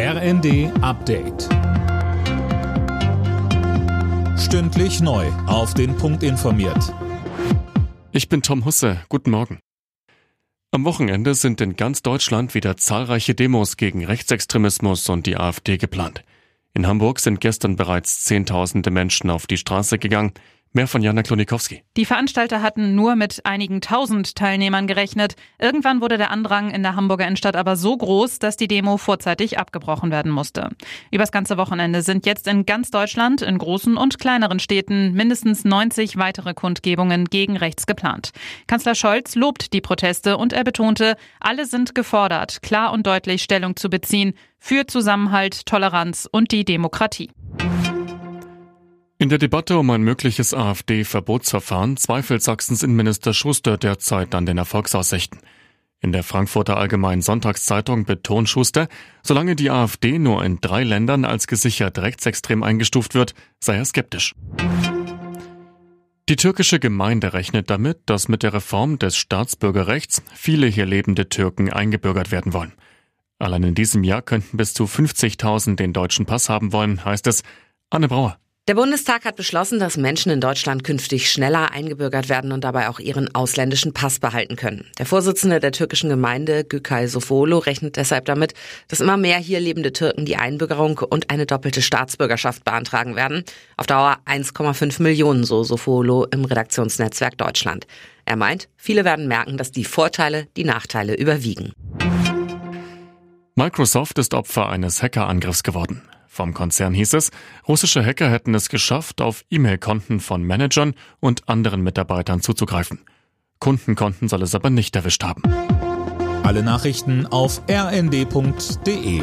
RND Update. Stündlich neu. Auf den Punkt informiert. Ich bin Tom Husse. Guten Morgen. Am Wochenende sind in ganz Deutschland wieder zahlreiche Demos gegen Rechtsextremismus und die AfD geplant. In Hamburg sind gestern bereits Zehntausende Menschen auf die Straße gegangen. Mehr von Jana Klonikowski. Die Veranstalter hatten nur mit einigen tausend Teilnehmern gerechnet. Irgendwann wurde der Andrang in der Hamburger Innenstadt aber so groß, dass die Demo vorzeitig abgebrochen werden musste. Übers ganze Wochenende sind jetzt in ganz Deutschland, in großen und kleineren Städten, mindestens 90 weitere Kundgebungen gegen rechts geplant. Kanzler Scholz lobt die Proteste und er betonte, alle sind gefordert, klar und deutlich Stellung zu beziehen für Zusammenhalt, Toleranz und die Demokratie. In der Debatte um ein mögliches AfD-Verbotsverfahren zweifelt Sachsens Innenminister Schuster derzeit an den Erfolgsaussichten. In der Frankfurter Allgemeinen Sonntagszeitung betont Schuster, solange die AfD nur in drei Ländern als gesichert rechtsextrem eingestuft wird, sei er skeptisch. Die türkische Gemeinde rechnet damit, dass mit der Reform des Staatsbürgerrechts viele hier lebende Türken eingebürgert werden wollen. Allein in diesem Jahr könnten bis zu 50.000 den deutschen Pass haben wollen, heißt es. Anne Brauer. Der Bundestag hat beschlossen, dass Menschen in Deutschland künftig schneller eingebürgert werden und dabei auch ihren ausländischen Pass behalten können. Der Vorsitzende der türkischen Gemeinde, Gükay Sofolo, rechnet deshalb damit, dass immer mehr hier lebende Türken die Einbürgerung und eine doppelte Staatsbürgerschaft beantragen werden. Auf Dauer 1,5 Millionen, so Sofolo im Redaktionsnetzwerk Deutschland. Er meint, viele werden merken, dass die Vorteile die Nachteile überwiegen. Microsoft ist Opfer eines Hackerangriffs geworden. Vom Konzern hieß es, russische Hacker hätten es geschafft, auf E-Mail-Konten von Managern und anderen Mitarbeitern zuzugreifen. Kundenkonten soll es aber nicht erwischt haben. Alle Nachrichten auf rnd.de